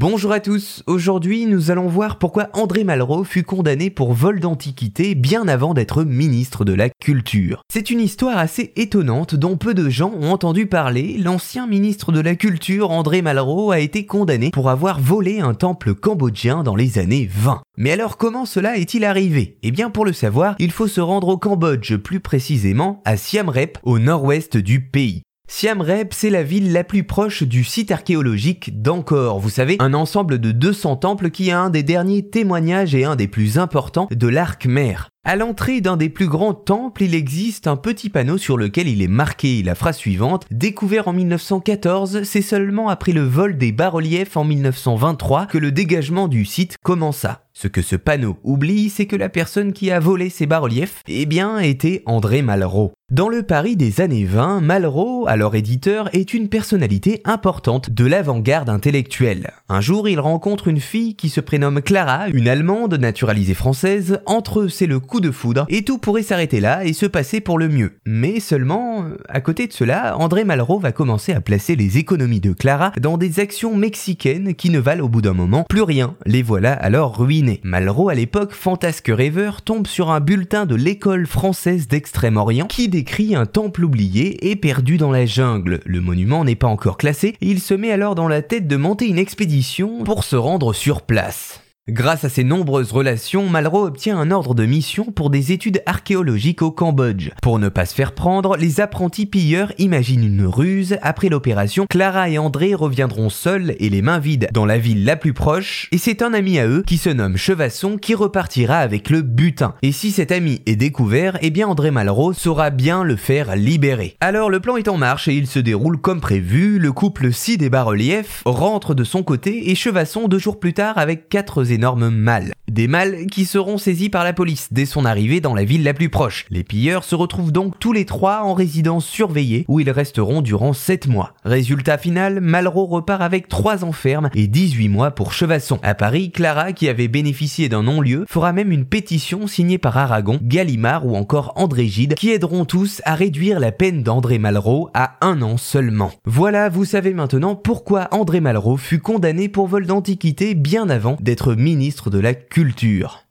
Bonjour à tous, aujourd'hui nous allons voir pourquoi André Malraux fut condamné pour vol d'antiquité bien avant d'être ministre de la Culture. C'est une histoire assez étonnante dont peu de gens ont entendu parler. L'ancien ministre de la Culture, André Malraux, a été condamné pour avoir volé un temple cambodgien dans les années 20. Mais alors comment cela est-il arrivé? Eh bien pour le savoir, il faut se rendre au Cambodge, plus précisément à Siem Reap, au nord-ouest du pays. Siam Reap, c'est la ville la plus proche du site archéologique d'Angkor. Vous savez, un ensemble de 200 temples qui a un des derniers témoignages et un des plus importants de l'arc mer. À l'entrée d'un des plus grands temples, il existe un petit panneau sur lequel il est marqué la phrase suivante Découvert en 1914, c'est seulement après le vol des bas-reliefs en 1923 que le dégagement du site commença. Ce que ce panneau oublie, c'est que la personne qui a volé ces bas-reliefs, eh bien, était André Malraux. Dans le Paris des années 20, Malraux, alors éditeur, est une personnalité importante de l'avant-garde intellectuelle. Un jour, il rencontre une fille qui se prénomme Clara, une Allemande naturalisée française. Entre eux, c'est le coup de foudre, et tout pourrait s'arrêter là et se passer pour le mieux. Mais seulement, euh, à côté de cela, André Malraux va commencer à placer les économies de Clara dans des actions mexicaines qui ne valent au bout d'un moment plus rien. Les voilà alors ruinés. Malraux, à l'époque fantasque rêveur, tombe sur un bulletin de l'école française d'Extrême-Orient qui décrit un temple oublié et perdu dans la jungle. Le monument n'est pas encore classé, et il se met alors dans la tête de monter une expédition pour se rendre sur place. Grâce à ses nombreuses relations, Malraux obtient un ordre de mission pour des études archéologiques au Cambodge. Pour ne pas se faire prendre, les apprentis pilleurs imaginent une ruse. Après l'opération, Clara et André reviendront seuls et les mains vides dans la ville la plus proche, et c'est un ami à eux qui se nomme Chevasson qui repartira avec le butin. Et si cet ami est découvert, eh bien André Malraux saura bien le faire libérer. Alors le plan est en marche et il se déroule comme prévu. Le couple si des bas-reliefs rentre de son côté et Chevasson deux jours plus tard avec quatre énormes mâles. Des mâles qui seront saisis par la police dès son arrivée dans la ville la plus proche. Les pilleurs se retrouvent donc tous les trois en résidence surveillée où ils resteront durant 7 mois. Résultat final, Malraux repart avec 3 enfermes et 18 mois pour Chevasson. À Paris, Clara, qui avait bénéficié d'un non-lieu, fera même une pétition signée par Aragon, Gallimard ou encore André Gide qui aideront tous à réduire la peine d'André Malraux à un an seulement. Voilà, vous savez maintenant pourquoi André Malraux fut condamné pour vol d'antiquité bien avant d'être ministre de la Culture.